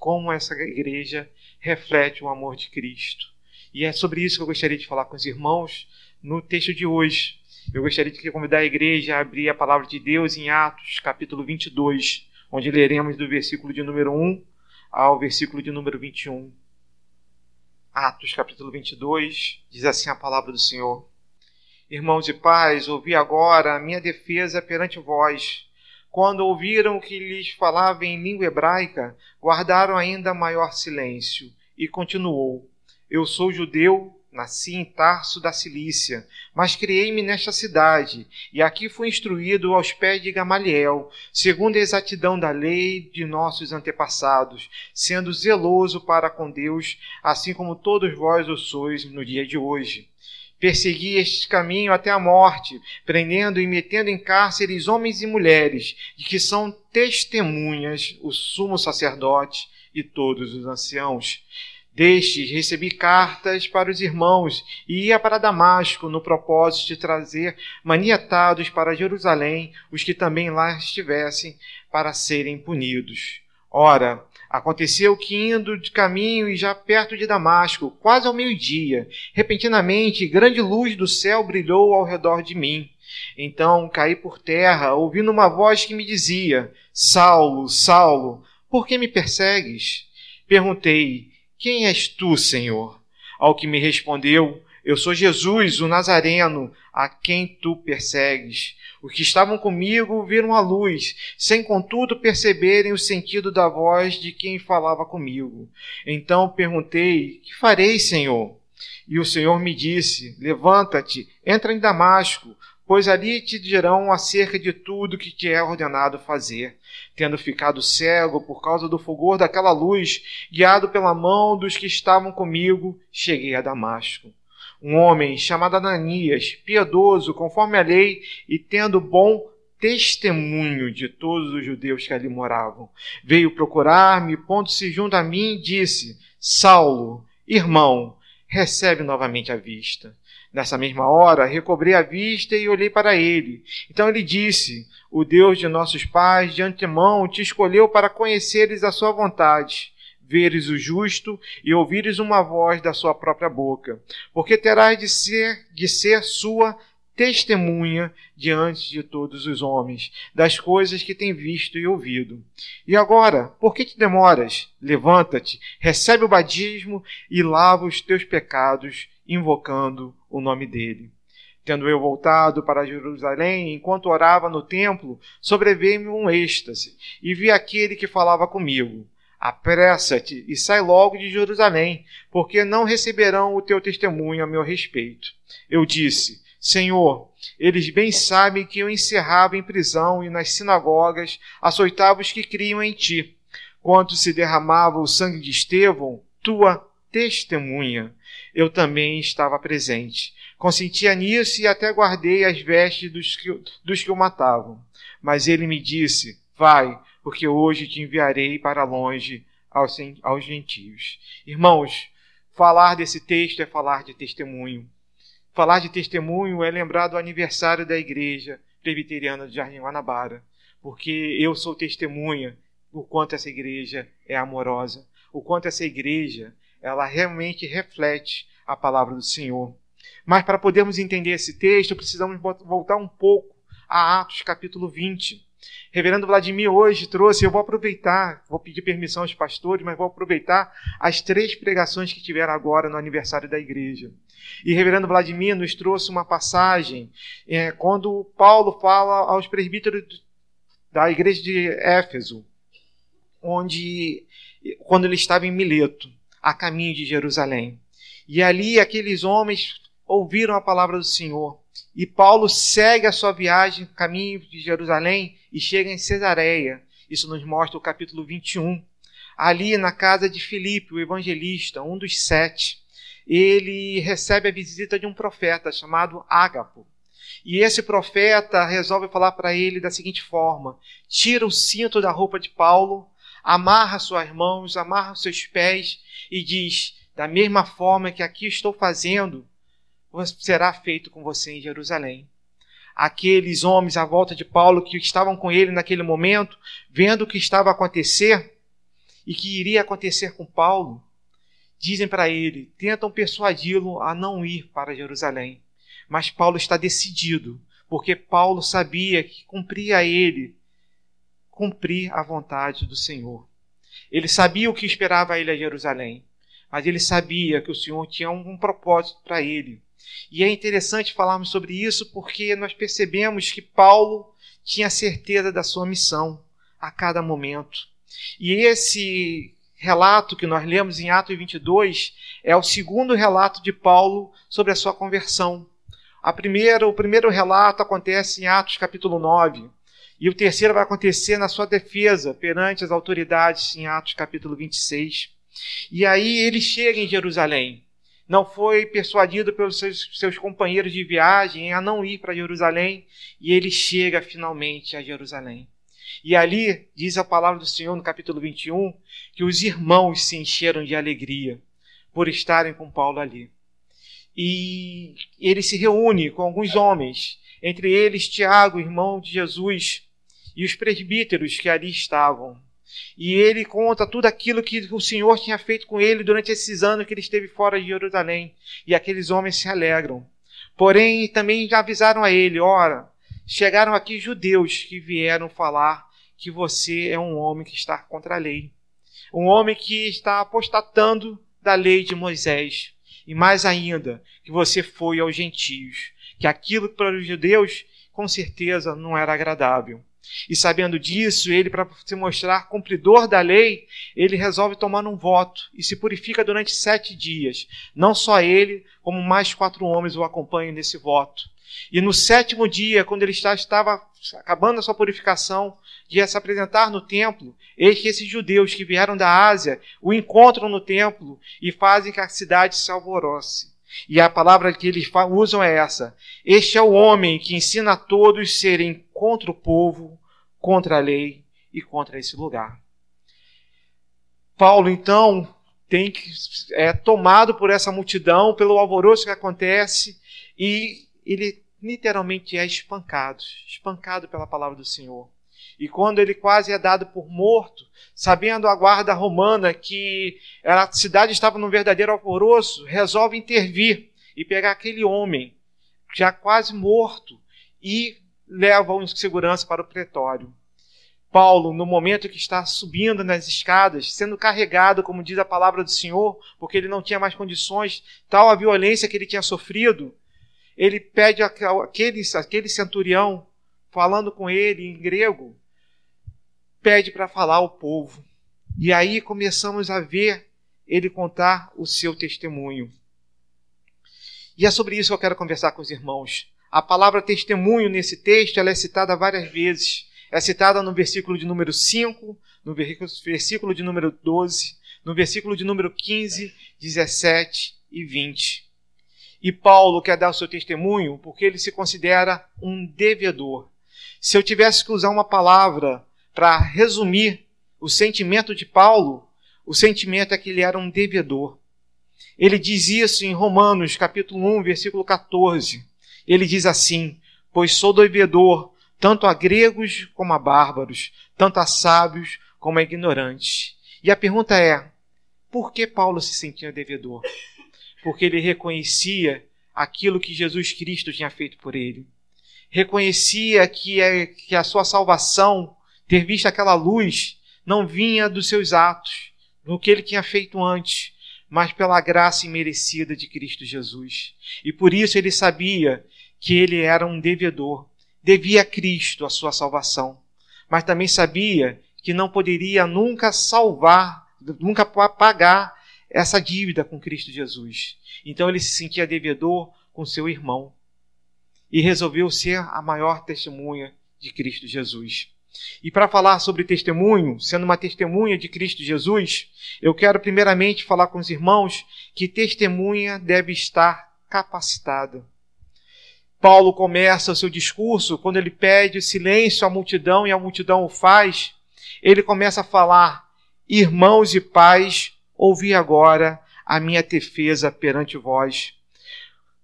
como essa igreja reflete o amor de Cristo. E é sobre isso que eu gostaria de falar com os irmãos no texto de hoje. Eu gostaria de convidar a igreja a abrir a palavra de Deus em Atos, capítulo 22, onde leremos do versículo de número 1 ao versículo de número 21. Atos, capítulo 22, diz assim a palavra do Senhor. Irmãos e pais, ouvi agora a minha defesa perante vós. Quando ouviram que lhes falava em língua hebraica, guardaram ainda maior silêncio. E continuou: Eu sou judeu Nasci em Tarso da Cilícia, mas criei-me nesta cidade, e aqui fui instruído aos pés de Gamaliel, segundo a exatidão da lei de nossos antepassados, sendo zeloso para com Deus, assim como todos vós o sois no dia de hoje. Persegui este caminho até a morte, prendendo e metendo em cárceres homens e mulheres, de que são testemunhas o sumo sacerdote e todos os anciãos. Destes recebi cartas para os irmãos e ia para Damasco no propósito de trazer maniatados para Jerusalém os que também lá estivessem para serem punidos. Ora, aconteceu que indo de caminho e já perto de Damasco, quase ao meio-dia, repentinamente grande luz do céu brilhou ao redor de mim. Então caí por terra, ouvindo uma voz que me dizia: Saulo, Saulo, por que me persegues? Perguntei: quem és tu, Senhor? Ao que me respondeu: Eu sou Jesus, o Nazareno, a quem tu persegues. Os que estavam comigo viram a luz, sem contudo perceberem o sentido da voz de quem falava comigo. Então perguntei: Que farei, Senhor? E o Senhor me disse: Levanta-te, entra em Damasco pois ali te dirão acerca de tudo que te é ordenado fazer. Tendo ficado cego por causa do fulgor daquela luz, guiado pela mão dos que estavam comigo, cheguei a Damasco. Um homem chamado Ananias, piedoso conforme a lei e tendo bom testemunho de todos os judeus que ali moravam, veio procurar-me, pondo-se junto a mim, disse: Saulo, irmão, recebe novamente a vista. Nessa mesma hora, recobrei a vista e olhei para ele. Então ele disse: O Deus de nossos pais, de antemão, te escolheu para conheceres a sua vontade, veres o justo e ouvires uma voz da sua própria boca, porque terás de ser, de ser sua testemunha diante de todos os homens das coisas que tem visto e ouvido. E agora, por que te demoras? Levanta-te, recebe o badismo e lava os teus pecados, invocando o nome dele. Tendo eu voltado para Jerusalém, enquanto orava no templo, sobreveio-me um êxtase, e vi aquele que falava comigo: Apressa-te e sai logo de Jerusalém, porque não receberão o teu testemunho a meu respeito. Eu disse: Senhor, eles bem sabem que eu encerrava em prisão e nas sinagogas açoitava os que criam em ti. Quando se derramava o sangue de Estevão, tua testemunha, eu também estava presente. Consentia nisso e até guardei as vestes dos que, dos que o matavam. Mas ele me disse: Vai, porque hoje te enviarei para longe aos, aos gentios. Irmãos, falar desse texto é falar de testemunho. Falar de testemunho é lembrar do aniversário da igreja presbiteriana de Jardim Guanabara, porque eu sou testemunha o quanto essa igreja é amorosa, o quanto essa igreja ela realmente reflete a palavra do Senhor. Mas para podermos entender esse texto, precisamos voltar um pouco a Atos capítulo 20. Reverendo Vladimir hoje trouxe, eu vou aproveitar, vou pedir permissão aos pastores, mas vou aproveitar as três pregações que tiveram agora no aniversário da igreja. E Reverendo Vladimir nos trouxe uma passagem é, quando Paulo fala aos presbíteros da igreja de Éfeso, onde quando ele estava em Mileto a caminho de Jerusalém. E ali aqueles homens ouviram a palavra do Senhor. E Paulo segue a sua viagem, caminho de Jerusalém, e chega em Cesareia. Isso nos mostra o capítulo 21. Ali na casa de Filipe, o evangelista, um dos sete, ele recebe a visita de um profeta chamado Ágapo. E esse profeta resolve falar para ele da seguinte forma: tira o cinto da roupa de Paulo, amarra suas mãos, amarra seus pés e diz: Da mesma forma que aqui estou fazendo, será feito com você em Jerusalém. Aqueles homens à volta de Paulo que estavam com ele naquele momento, vendo o que estava a acontecer, e que iria acontecer com Paulo, dizem para ele, tentam persuadi-lo a não ir para Jerusalém. Mas Paulo está decidido, porque Paulo sabia que cumpria a ele cumprir a vontade do Senhor. Ele sabia o que esperava ele a Jerusalém, mas ele sabia que o Senhor tinha um, propósito para ele. E é interessante falarmos sobre isso porque nós percebemos que Paulo tinha certeza da sua missão a cada momento. E esse relato que nós lemos em Atos 22 é o segundo relato de Paulo sobre a sua conversão. A primeira, o primeiro relato acontece em Atos capítulo 9, e o terceiro vai acontecer na sua defesa perante as autoridades em Atos capítulo 26. E aí ele chega em Jerusalém. Não foi persuadido pelos seus, seus companheiros de viagem a não ir para Jerusalém, e ele chega finalmente a Jerusalém. E ali diz a palavra do Senhor no capítulo 21 que os irmãos se encheram de alegria por estarem com Paulo ali. E ele se reúne com alguns homens, entre eles Tiago, irmão de Jesus, e os presbíteros que ali estavam. E ele conta tudo aquilo que o Senhor tinha feito com ele durante esses anos que ele esteve fora de Jerusalém. E aqueles homens se alegram. Porém, também avisaram a ele: ora, chegaram aqui judeus que vieram falar que você é um homem que está contra a lei. Um homem que está apostatando da lei de Moisés. E mais ainda, que você foi aos gentios. Que aquilo para os judeus, com certeza, não era agradável. E sabendo disso, ele, para se mostrar cumpridor da lei, ele resolve tomar um voto e se purifica durante sete dias. Não só ele, como mais quatro homens o acompanham nesse voto. E no sétimo dia, quando ele estava acabando a sua purificação, de se apresentar no templo, eis que esses judeus que vieram da Ásia o encontram no templo e fazem que a cidade se alvoroce. E a palavra que eles usam é essa: Este é o homem que ensina a todos serem contra o povo, contra a lei e contra esse lugar. Paulo, então, tem que é tomado por essa multidão, pelo alvoroço que acontece, e ele literalmente é espancado, espancado pela palavra do Senhor. E quando ele quase é dado por morto, sabendo a guarda romana que a cidade estava num verdadeiro alvoroço, resolve intervir e pegar aquele homem, já quase morto, e leva-o em segurança para o pretório. Paulo, no momento que está subindo nas escadas, sendo carregado, como diz a palavra do Senhor, porque ele não tinha mais condições, tal a violência que ele tinha sofrido, ele pede aquele, aquele centurião, falando com ele em grego, pede para falar ao povo. E aí começamos a ver ele contar o seu testemunho. E é sobre isso que eu quero conversar com os irmãos. A palavra testemunho nesse texto ela é citada várias vezes. É citada no versículo de número 5, no versículo de número 12, no versículo de número 15, 17 e 20. E Paulo quer dar o seu testemunho porque ele se considera um devedor. Se eu tivesse que usar uma palavra para resumir o sentimento de Paulo, o sentimento é que ele era um devedor. Ele diz isso em Romanos, capítulo 1, versículo 14 ele diz assim: Pois sou devedor tanto a gregos como a bárbaros, tanto a sábios como a ignorantes. E a pergunta é: por que Paulo se sentia devedor? Porque ele reconhecia aquilo que Jesus Cristo tinha feito por ele. Reconhecia que, é, que a sua salvação, ter visto aquela luz, não vinha dos seus atos, do que ele tinha feito antes, mas pela graça imerecida de Cristo Jesus. E por isso ele sabia que ele era um devedor, devia a Cristo a sua salvação, mas também sabia que não poderia nunca salvar, nunca pagar essa dívida com Cristo Jesus. Então ele se sentia devedor com seu irmão e resolveu ser a maior testemunha de Cristo Jesus. E para falar sobre testemunho, sendo uma testemunha de Cristo Jesus, eu quero primeiramente falar com os irmãos que testemunha deve estar capacitada. Paulo começa o seu discurso, quando ele pede silêncio à multidão e a multidão o faz, ele começa a falar: Irmãos e pais, ouvi agora a minha defesa perante vós.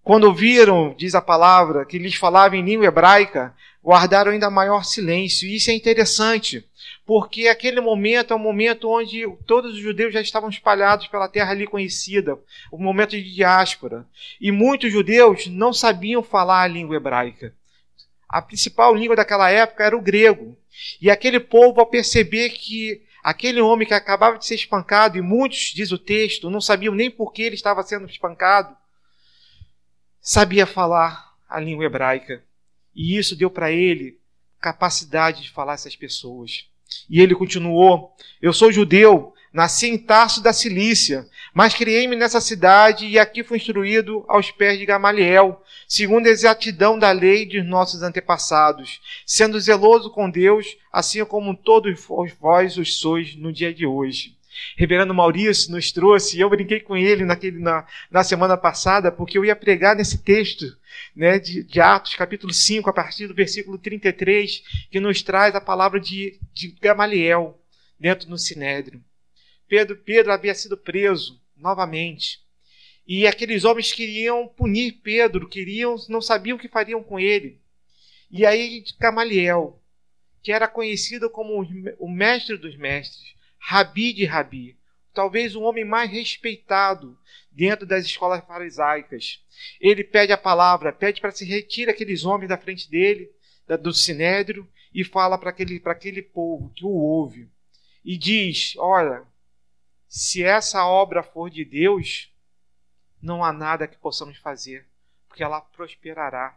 Quando ouviram, diz a palavra, que lhes falava em língua hebraica, guardaram ainda maior silêncio. E isso é interessante, porque aquele momento é um momento onde todos os judeus já estavam espalhados pela terra ali conhecida, o um momento de diáspora. E muitos judeus não sabiam falar a língua hebraica. A principal língua daquela época era o grego. E aquele povo, ao perceber que aquele homem que acabava de ser espancado, e muitos, diz o texto, não sabiam nem por que ele estava sendo espancado, sabia falar a língua hebraica. E isso deu para ele capacidade de falar essas pessoas. E ele continuou: Eu sou judeu, nasci em Tarso da Cilícia, mas criei-me nessa cidade e aqui fui instruído aos pés de Gamaliel, segundo a exatidão da lei de nossos antepassados, sendo zeloso com Deus, assim como todos vós os sois no dia de hoje. Reverendo Maurício nos trouxe, e eu brinquei com ele naquele, na, na semana passada, porque eu ia pregar nesse texto né, de, de, Atos, capítulo 5, a partir do versículo 33, que nos traz a palavra de, de Gamaliel dentro do Sinédrio. Pedro, Pedro havia sido preso novamente. E aqueles homens queriam punir Pedro, queriam, não sabiam o que fariam com ele. E aí Gamaliel, que era conhecido como o mestre dos mestres, Rabi de Rabi, talvez o homem mais respeitado dentro das escolas farisaicas. Ele pede a palavra, pede para se retirar aqueles homens da frente dele, do sinédrio, e fala para aquele, aquele povo que o ouve. E diz: Olha, se essa obra for de Deus, não há nada que possamos fazer, porque ela prosperará.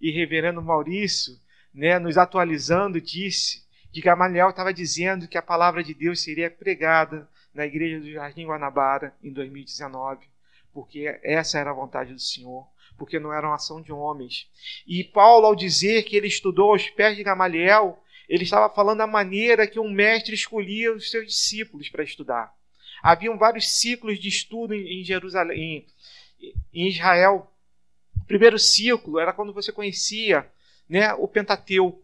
E reverendo Maurício, né, nos atualizando, disse que Gamaliel estava dizendo que a palavra de Deus seria pregada na igreja do Jardim Guanabara em 2019, porque essa era a vontade do Senhor, porque não era uma ação de homens. E Paulo, ao dizer que ele estudou aos pés de Gamaliel, ele estava falando da maneira que um mestre escolhia os seus discípulos para estudar. Haviam vários ciclos de estudo em Jerusalém, em Israel. O primeiro ciclo era quando você conhecia né, o Pentateuco.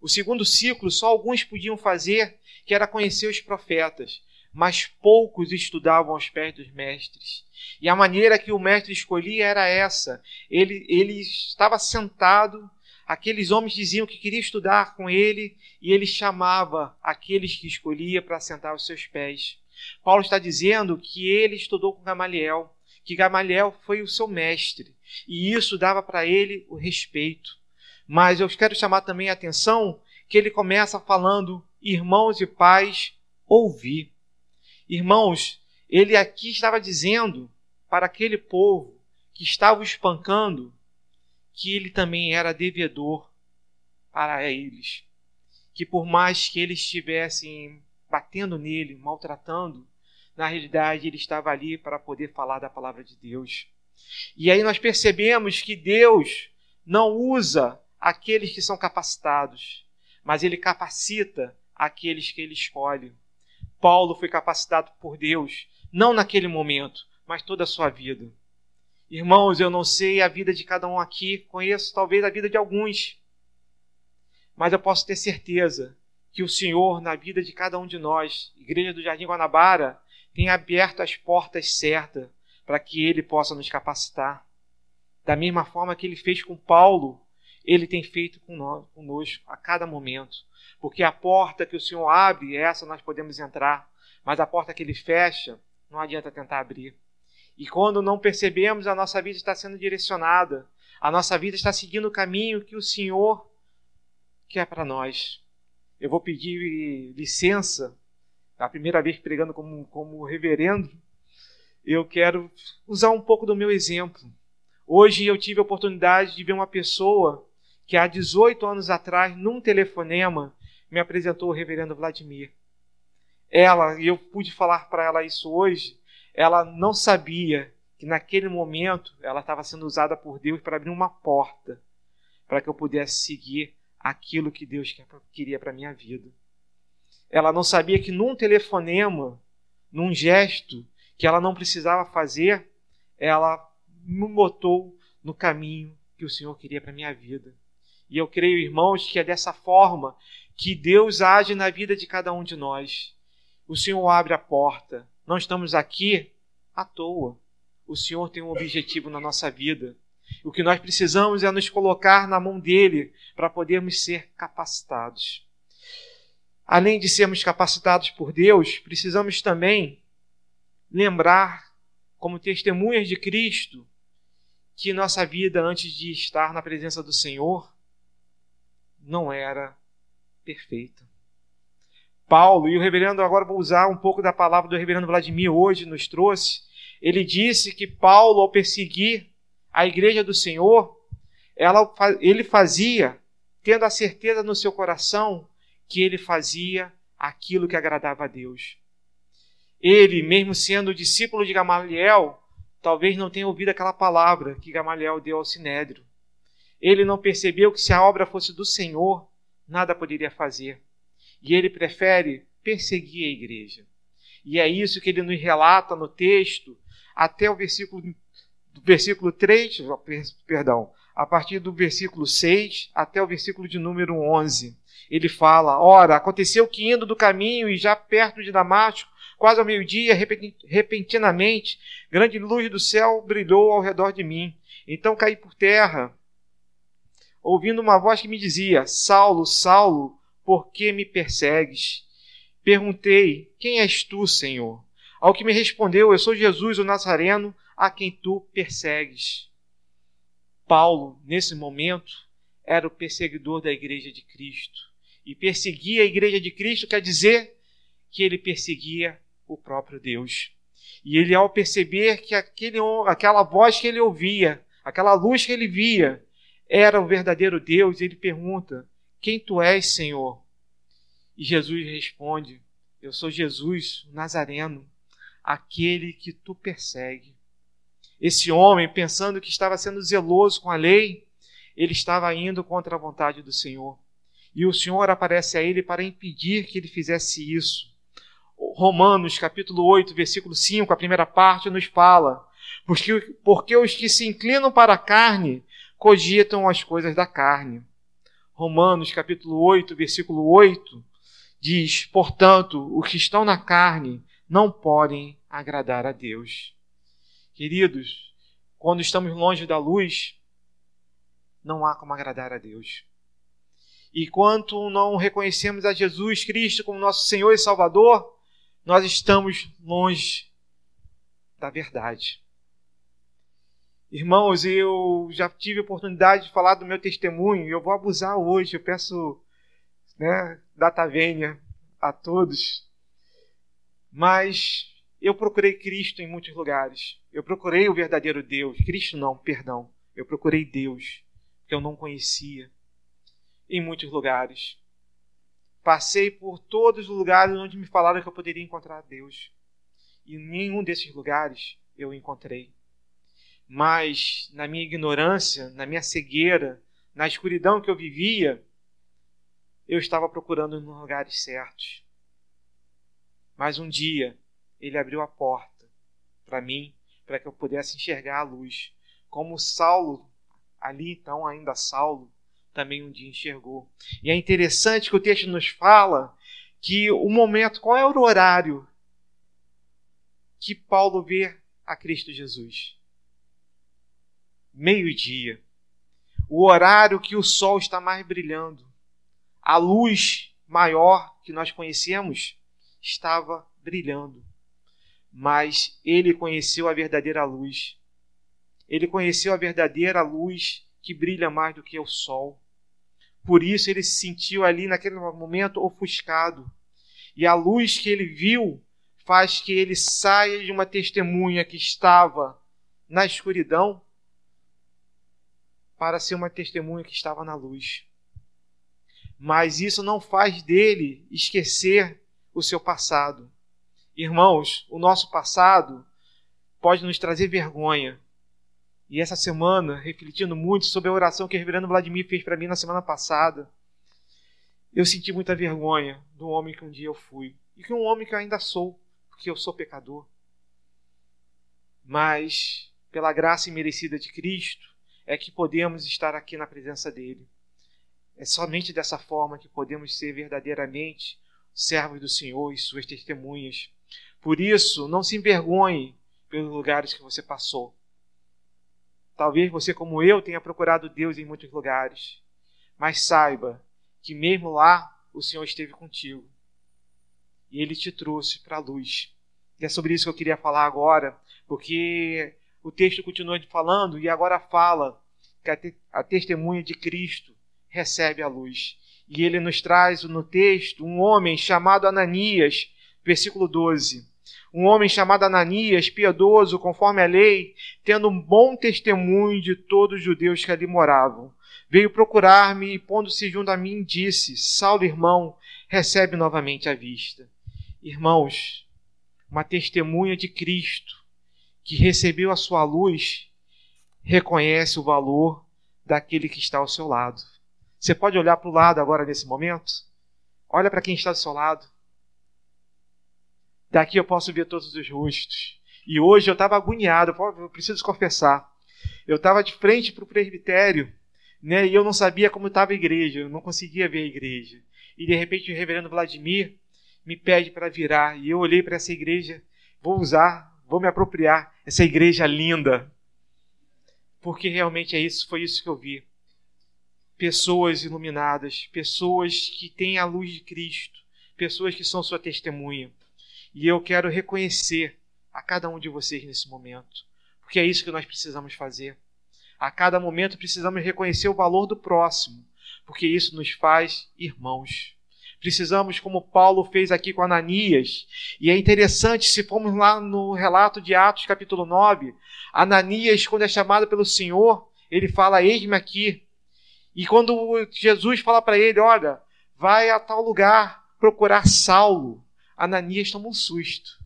O segundo ciclo só alguns podiam fazer, que era conhecer os profetas, mas poucos estudavam aos pés dos mestres. E a maneira que o mestre escolhia era essa. Ele, ele estava sentado, aqueles homens diziam que queria estudar com ele, e ele chamava aqueles que escolhia para sentar aos seus pés. Paulo está dizendo que ele estudou com Gamaliel, que Gamaliel foi o seu mestre, e isso dava para ele o respeito. Mas eu quero chamar também a atenção que ele começa falando, irmãos e pais, ouvi. Irmãos, ele aqui estava dizendo para aquele povo que estava o espancando que ele também era devedor para eles. Que por mais que eles estivessem batendo nele, maltratando, na realidade ele estava ali para poder falar da palavra de Deus. E aí nós percebemos que Deus não usa aqueles que são capacitados, mas ele capacita aqueles que ele escolhe. Paulo foi capacitado por Deus, não naquele momento, mas toda a sua vida. Irmãos, eu não sei a vida de cada um aqui, conheço talvez a vida de alguns, mas eu posso ter certeza que o Senhor, na vida de cada um de nós, Igreja do Jardim Guanabara, tem aberto as portas certas para que Ele possa nos capacitar. Da mesma forma que Ele fez com Paulo, ele tem feito conosco a cada momento. Porque a porta que o Senhor abre, essa nós podemos entrar, mas a porta que ele fecha, não adianta tentar abrir. E quando não percebemos, a nossa vida está sendo direcionada, a nossa vida está seguindo o caminho que o Senhor quer para nós. Eu vou pedir licença, a primeira vez pregando como, como reverendo, eu quero usar um pouco do meu exemplo. Hoje eu tive a oportunidade de ver uma pessoa que há 18 anos atrás, num telefonema, me apresentou o reverendo Vladimir. Ela, e eu pude falar para ela isso hoje, ela não sabia que naquele momento ela estava sendo usada por Deus para abrir uma porta para que eu pudesse seguir aquilo que Deus queria para minha vida. Ela não sabia que num telefonema, num gesto que ela não precisava fazer, ela me botou no caminho que o Senhor queria para minha vida. E eu creio, irmãos, que é dessa forma que Deus age na vida de cada um de nós. O Senhor abre a porta. Não estamos aqui à toa. O Senhor tem um objetivo na nossa vida. O que nós precisamos é nos colocar na mão dele para podermos ser capacitados. Além de sermos capacitados por Deus, precisamos também lembrar, como testemunhas de Cristo, que nossa vida antes de estar na presença do Senhor não era perfeita. Paulo, e o reverendo, agora vou usar um pouco da palavra do reverendo Vladimir hoje, nos trouxe. Ele disse que Paulo, ao perseguir a igreja do Senhor, ela, ele fazia, tendo a certeza no seu coração que ele fazia aquilo que agradava a Deus. Ele, mesmo sendo discípulo de Gamaliel, talvez não tenha ouvido aquela palavra que Gamaliel deu ao Sinédrio. Ele não percebeu que se a obra fosse do Senhor, nada poderia fazer. E ele prefere perseguir a igreja. E é isso que ele nos relata no texto, até o versículo, do versículo 3, perdão, a partir do versículo 6 até o versículo de número 11. Ele fala: Ora, aconteceu que indo do caminho e já perto de Damasco, quase ao meio-dia, repentinamente, grande luz do céu brilhou ao redor de mim. Então caí por terra ouvindo uma voz que me dizia: Saulo, Saulo, por que me persegues? Perguntei: Quem és tu, Senhor? Ao que me respondeu: Eu sou Jesus, o Nazareno, a quem tu persegues. Paulo, nesse momento, era o perseguidor da igreja de Cristo. E perseguir a igreja de Cristo quer dizer que ele perseguia o próprio Deus. E ele, ao perceber que aquele, aquela voz que ele ouvia, aquela luz que ele via, era o verdadeiro Deus, ele pergunta: Quem tu és, Senhor? E Jesus responde: Eu sou Jesus, o Nazareno, aquele que tu persegue. Esse homem, pensando que estava sendo zeloso com a lei, ele estava indo contra a vontade do Senhor. E o Senhor aparece a ele para impedir que ele fizesse isso. Romanos, capítulo 8, versículo 5, a primeira parte, nos fala: porque, porque os que se inclinam para a carne cogitam as coisas da carne. Romanos capítulo 8, versículo 8 diz: Portanto, os que estão na carne não podem agradar a Deus. Queridos, quando estamos longe da luz, não há como agradar a Deus. E quanto não reconhecemos a Jesus Cristo como nosso Senhor e Salvador, nós estamos longe da verdade. Irmãos, eu já tive a oportunidade de falar do meu testemunho e eu vou abusar hoje. Eu peço né, data vênia a todos. Mas eu procurei Cristo em muitos lugares. Eu procurei o verdadeiro Deus. Cristo não, perdão. Eu procurei Deus que eu não conhecia em muitos lugares. Passei por todos os lugares onde me falaram que eu poderia encontrar Deus. E em nenhum desses lugares eu encontrei mas na minha ignorância, na minha cegueira, na escuridão que eu vivia, eu estava procurando nos lugares certos. Mas um dia ele abriu a porta para mim, para que eu pudesse enxergar a luz, como Saulo, ali então ainda Saulo, também um dia enxergou. E é interessante que o texto nos fala que o momento, qual é o horário que Paulo vê a Cristo Jesus? Meio-dia, o horário que o sol está mais brilhando. A luz maior que nós conhecemos estava brilhando. Mas ele conheceu a verdadeira luz. Ele conheceu a verdadeira luz que brilha mais do que o sol. Por isso ele se sentiu ali naquele momento ofuscado. E a luz que ele viu faz que ele saia de uma testemunha que estava na escuridão para ser uma testemunha que estava na luz. Mas isso não faz dele esquecer o seu passado. Irmãos, o nosso passado pode nos trazer vergonha. E essa semana, refletindo muito sobre a oração que o reverendo Vladimir fez para mim na semana passada, eu senti muita vergonha do homem que um dia eu fui e que um homem que eu ainda sou, porque eu sou pecador. Mas, pela graça imerecida de Cristo, é que podemos estar aqui na presença dele. É somente dessa forma que podemos ser verdadeiramente servos do Senhor e suas testemunhas. Por isso, não se envergonhe pelos lugares que você passou. Talvez você, como eu, tenha procurado Deus em muitos lugares, mas saiba que mesmo lá o Senhor esteve contigo e Ele te trouxe para a luz. E é sobre isso que eu queria falar agora, porque o texto continua falando e agora fala que a, te a testemunha de Cristo recebe a luz. E ele nos traz no texto um homem chamado Ananias, versículo 12 um homem chamado Ananias, piedoso conforme a lei, tendo um bom testemunho de todos os judeus que ali moravam. Veio procurar-me e, pondo-se junto a mim, disse: Saulo, irmão, recebe novamente a vista. Irmãos, uma testemunha de Cristo que recebeu a sua luz reconhece o valor daquele que está ao seu lado. Você pode olhar para o lado agora nesse momento? Olha para quem está do seu lado. Daqui eu posso ver todos os rostos. E hoje eu estava agoniado, eu preciso confessar. Eu estava de frente para o presbitério, né, e eu não sabia como estava a igreja, eu não conseguia ver a igreja. E de repente o reverendo Vladimir me pede para virar, e eu olhei para essa igreja, vou usar, vou me apropriar, essa igreja linda. Porque realmente é isso, foi isso que eu vi. Pessoas iluminadas, pessoas que têm a luz de Cristo, pessoas que são sua testemunha. E eu quero reconhecer a cada um de vocês nesse momento, porque é isso que nós precisamos fazer. A cada momento precisamos reconhecer o valor do próximo, porque isso nos faz irmãos. Precisamos, como Paulo fez aqui com Ananias, e é interessante, se formos lá no relato de Atos, capítulo 9, Ananias, quando é chamado pelo Senhor, ele fala: Eis-me aqui. E quando Jesus fala para ele: Olha, vai a tal lugar procurar Saulo. Ananias toma um susto.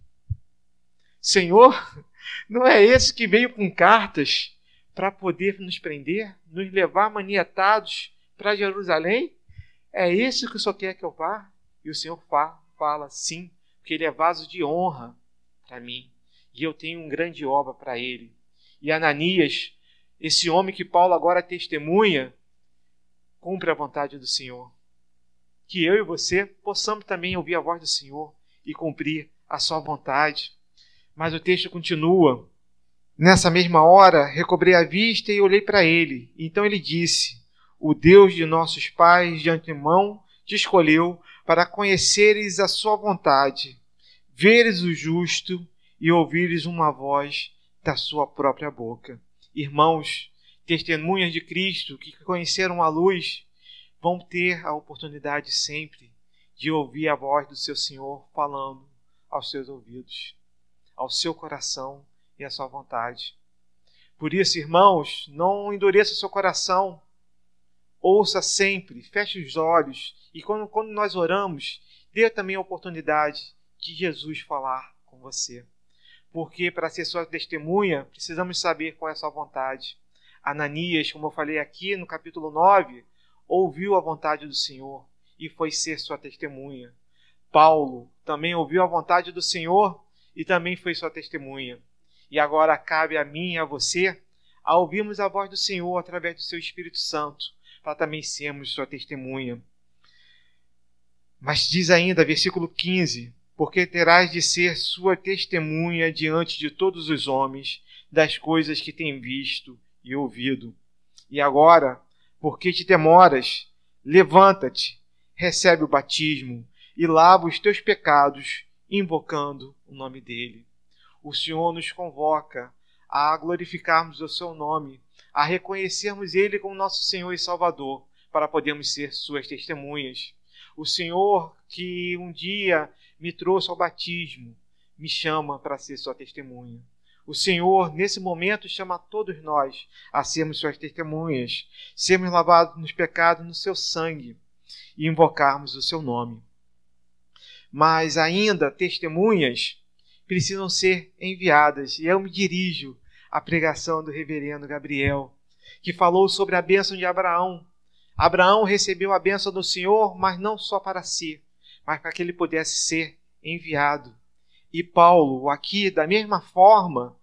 Senhor, não é esse que veio com cartas para poder nos prender, nos levar manietados para Jerusalém? É esse que o Senhor quer que eu vá? E o Senhor fala, sim, porque ele é vaso de honra para mim. E eu tenho uma grande obra para ele. E Ananias, esse homem que Paulo agora testemunha, cumpre a vontade do Senhor. Que eu e você possamos também ouvir a voz do Senhor e cumprir a sua vontade. Mas o texto continua. Nessa mesma hora, recobrei a vista e olhei para ele. Então ele disse: O Deus de nossos pais de antemão te escolheu para conheceres a sua vontade, veres o justo e ouvires uma voz da sua própria boca. Irmãos, testemunhas de Cristo que conheceram a luz vão ter a oportunidade sempre de ouvir a voz do seu Senhor falando aos seus ouvidos, ao seu coração e à sua vontade. Por isso, irmãos, não endureça o seu coração. Ouça sempre, feche os olhos e quando, quando nós oramos, dê também a oportunidade de Jesus falar com você. Porque para ser sua testemunha, precisamos saber qual é a sua vontade. Ananias, como eu falei aqui no capítulo 9, ouviu a vontade do Senhor e foi ser sua testemunha. Paulo também ouviu a vontade do Senhor e também foi sua testemunha. E agora cabe a mim e a você a ouvirmos a voz do Senhor através do seu Espírito Santo, para também sermos sua testemunha. Mas diz ainda, versículo 15: Porque terás de ser sua testemunha diante de todos os homens das coisas que tem visto e ouvido. E agora, porque te demoras, levanta-te recebe o batismo e lava os teus pecados, invocando o nome dele. O Senhor nos convoca a glorificarmos o seu nome, a reconhecermos ele como nosso Senhor e Salvador, para podermos ser suas testemunhas. O Senhor que um dia me trouxe ao batismo, me chama para ser sua testemunha. O Senhor, nesse momento, chama todos nós a sermos suas testemunhas, sermos lavados nos pecados no seu sangue e invocarmos o seu nome. Mas ainda testemunhas precisam ser enviadas, e eu me dirijo à pregação do reverendo Gabriel, que falou sobre a bênção de Abraão. Abraão recebeu a bênção do Senhor, mas não só para si, mas para que ele pudesse ser enviado. E Paulo, aqui, da mesma forma,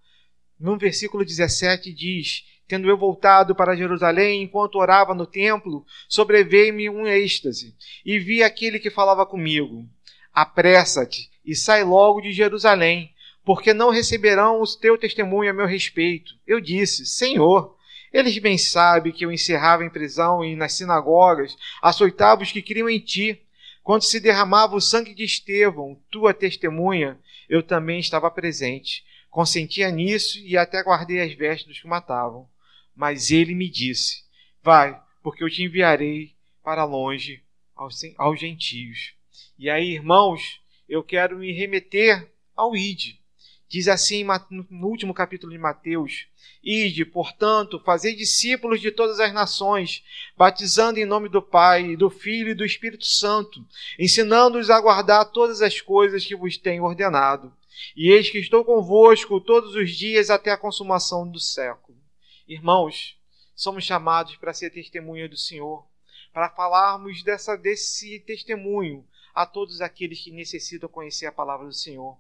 no versículo 17, diz Tendo eu voltado para Jerusalém, enquanto orava no templo, sobreveio-me um êxtase, e vi aquele que falava comigo: Apressa-te e sai logo de Jerusalém, porque não receberão o teu testemunho a meu respeito. Eu disse: Senhor, Eles bem sabem que eu encerrava em prisão e nas sinagogas, açoitava os que criam em ti. Quando se derramava o sangue de Estevão, tua testemunha, eu também estava presente. Consentia nisso e até guardei as vestes dos que matavam. Mas ele me disse: Vai, porque eu te enviarei para longe aos, aos gentios. E aí, irmãos, eu quero me remeter ao ID. Diz assim no último capítulo de Mateus: Ide, portanto, fazei discípulos de todas as nações, batizando em nome do Pai, do Filho e do Espírito Santo, ensinando-os a guardar todas as coisas que vos tenho ordenado. E eis que estou convosco todos os dias até a consumação do século. Irmãos, somos chamados para ser testemunha do Senhor, para falarmos dessa, desse testemunho a todos aqueles que necessitam conhecer a palavra do Senhor.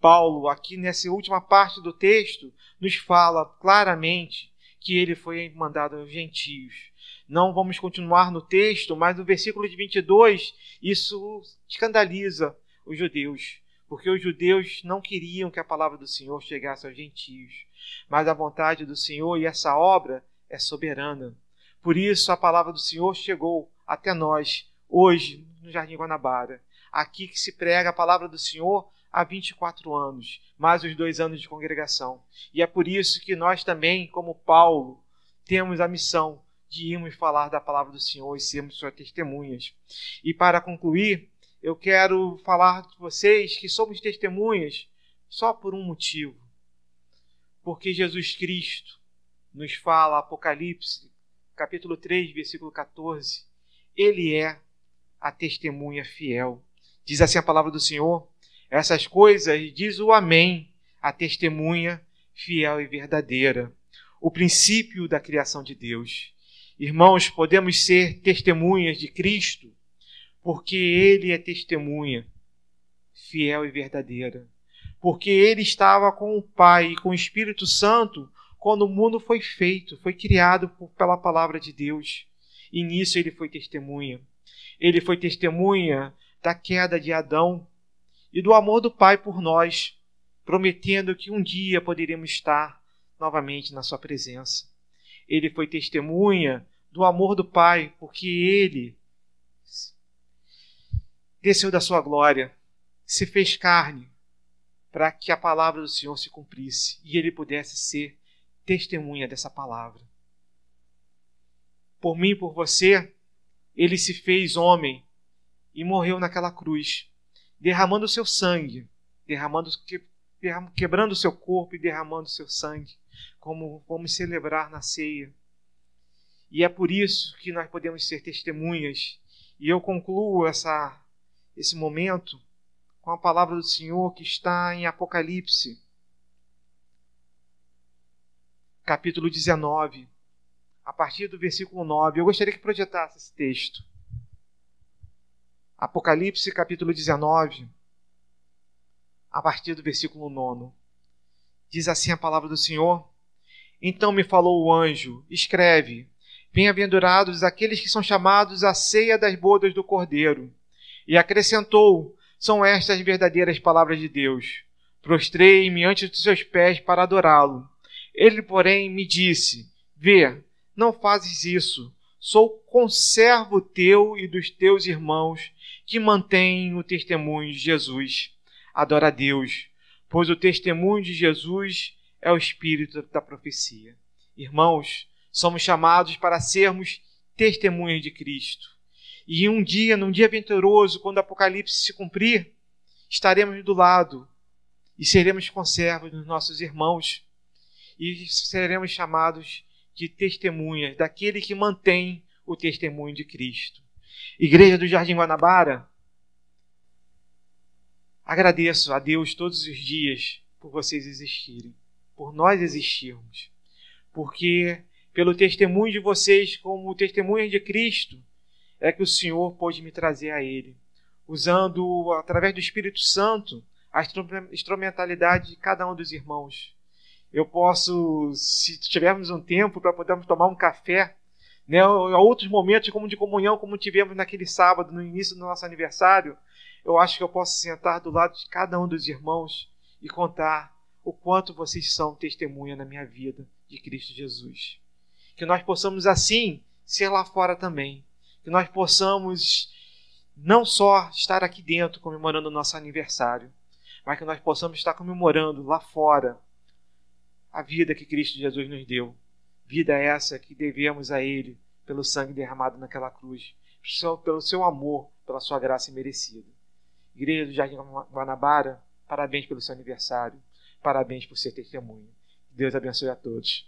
Paulo, aqui nessa última parte do texto, nos fala claramente que ele foi mandado aos gentios. Não vamos continuar no texto, mas no versículo de 22, isso escandaliza os judeus, porque os judeus não queriam que a palavra do Senhor chegasse aos gentios. Mas a vontade do Senhor e essa obra é soberana. Por isso a palavra do Senhor chegou até nós hoje no Jardim Guanabara. Aqui que se prega a palavra do Senhor há 24 anos, mais os dois anos de congregação. E é por isso que nós também, como Paulo, temos a missão de irmos falar da palavra do Senhor e sermos suas testemunhas. E para concluir, eu quero falar de vocês que somos testemunhas só por um motivo. Porque Jesus Cristo nos fala, Apocalipse, capítulo 3, versículo 14, ele é a testemunha fiel. Diz assim a palavra do Senhor: essas coisas diz o Amém, a testemunha fiel e verdadeira, o princípio da criação de Deus. Irmãos, podemos ser testemunhas de Cristo, porque Ele é testemunha fiel e verdadeira. Porque Ele estava com o Pai e com o Espírito Santo quando o mundo foi feito, foi criado pela palavra de Deus. E nisso Ele foi testemunha. Ele foi testemunha da queda de Adão e do amor do Pai por nós, prometendo que um dia poderíamos estar novamente na Sua presença. Ele foi testemunha do amor do Pai, porque Ele desceu da Sua glória, se fez carne, para que a palavra do Senhor se cumprisse e Ele pudesse ser testemunha dessa palavra. Por mim e por você, Ele se fez homem e morreu naquela cruz derramando o seu sangue, derramando, quebrando o seu corpo e derramando o seu sangue, como vamos celebrar na ceia. E é por isso que nós podemos ser testemunhas. E eu concluo essa, esse momento com a palavra do Senhor que está em Apocalipse, capítulo 19, a partir do versículo 9. Eu gostaria que projetasse esse texto. Apocalipse capítulo 19, a partir do versículo 9. Diz assim a palavra do Senhor: Então me falou o anjo: Escreve: Bem-aventurados aqueles que são chamados à ceia das bodas do Cordeiro. E acrescentou: São estas verdadeiras palavras de Deus. Prostrei-me ante dos seus pés para adorá-lo. Ele, porém, me disse: Vê, não fazes isso. Sou conservo teu e dos teus irmãos que mantém o testemunho de Jesus. Adora a Deus, pois o testemunho de Jesus é o espírito da profecia. Irmãos, somos chamados para sermos testemunhas de Cristo. E um dia, num dia venturoso, quando o Apocalipse se cumprir, estaremos do lado e seremos conservos dos nossos irmãos e seremos chamados de testemunhas daquele que mantém o testemunho de Cristo. Igreja do Jardim Guanabara, agradeço a Deus todos os dias por vocês existirem, por nós existirmos, porque pelo testemunho de vocês, como testemunhas de Cristo, é que o Senhor pôde me trazer a Ele, usando, através do Espírito Santo, a instrumentalidade de cada um dos irmãos. Eu posso, se tivermos um tempo para podermos tomar um café, né, a outros momentos como de comunhão, como tivemos naquele sábado, no início do nosso aniversário, eu acho que eu posso sentar do lado de cada um dos irmãos e contar o quanto vocês são testemunha na minha vida de Cristo Jesus. Que nós possamos, assim, ser lá fora também. Que nós possamos não só estar aqui dentro comemorando o nosso aniversário, mas que nós possamos estar comemorando lá fora a vida que Cristo Jesus nos deu. Vida essa que devemos a Ele pelo sangue derramado naquela cruz, pelo seu amor, pela sua graça imerecida. Igreja do Jardim Guanabara, parabéns pelo seu aniversário, parabéns por ser testemunho. Deus abençoe a todos.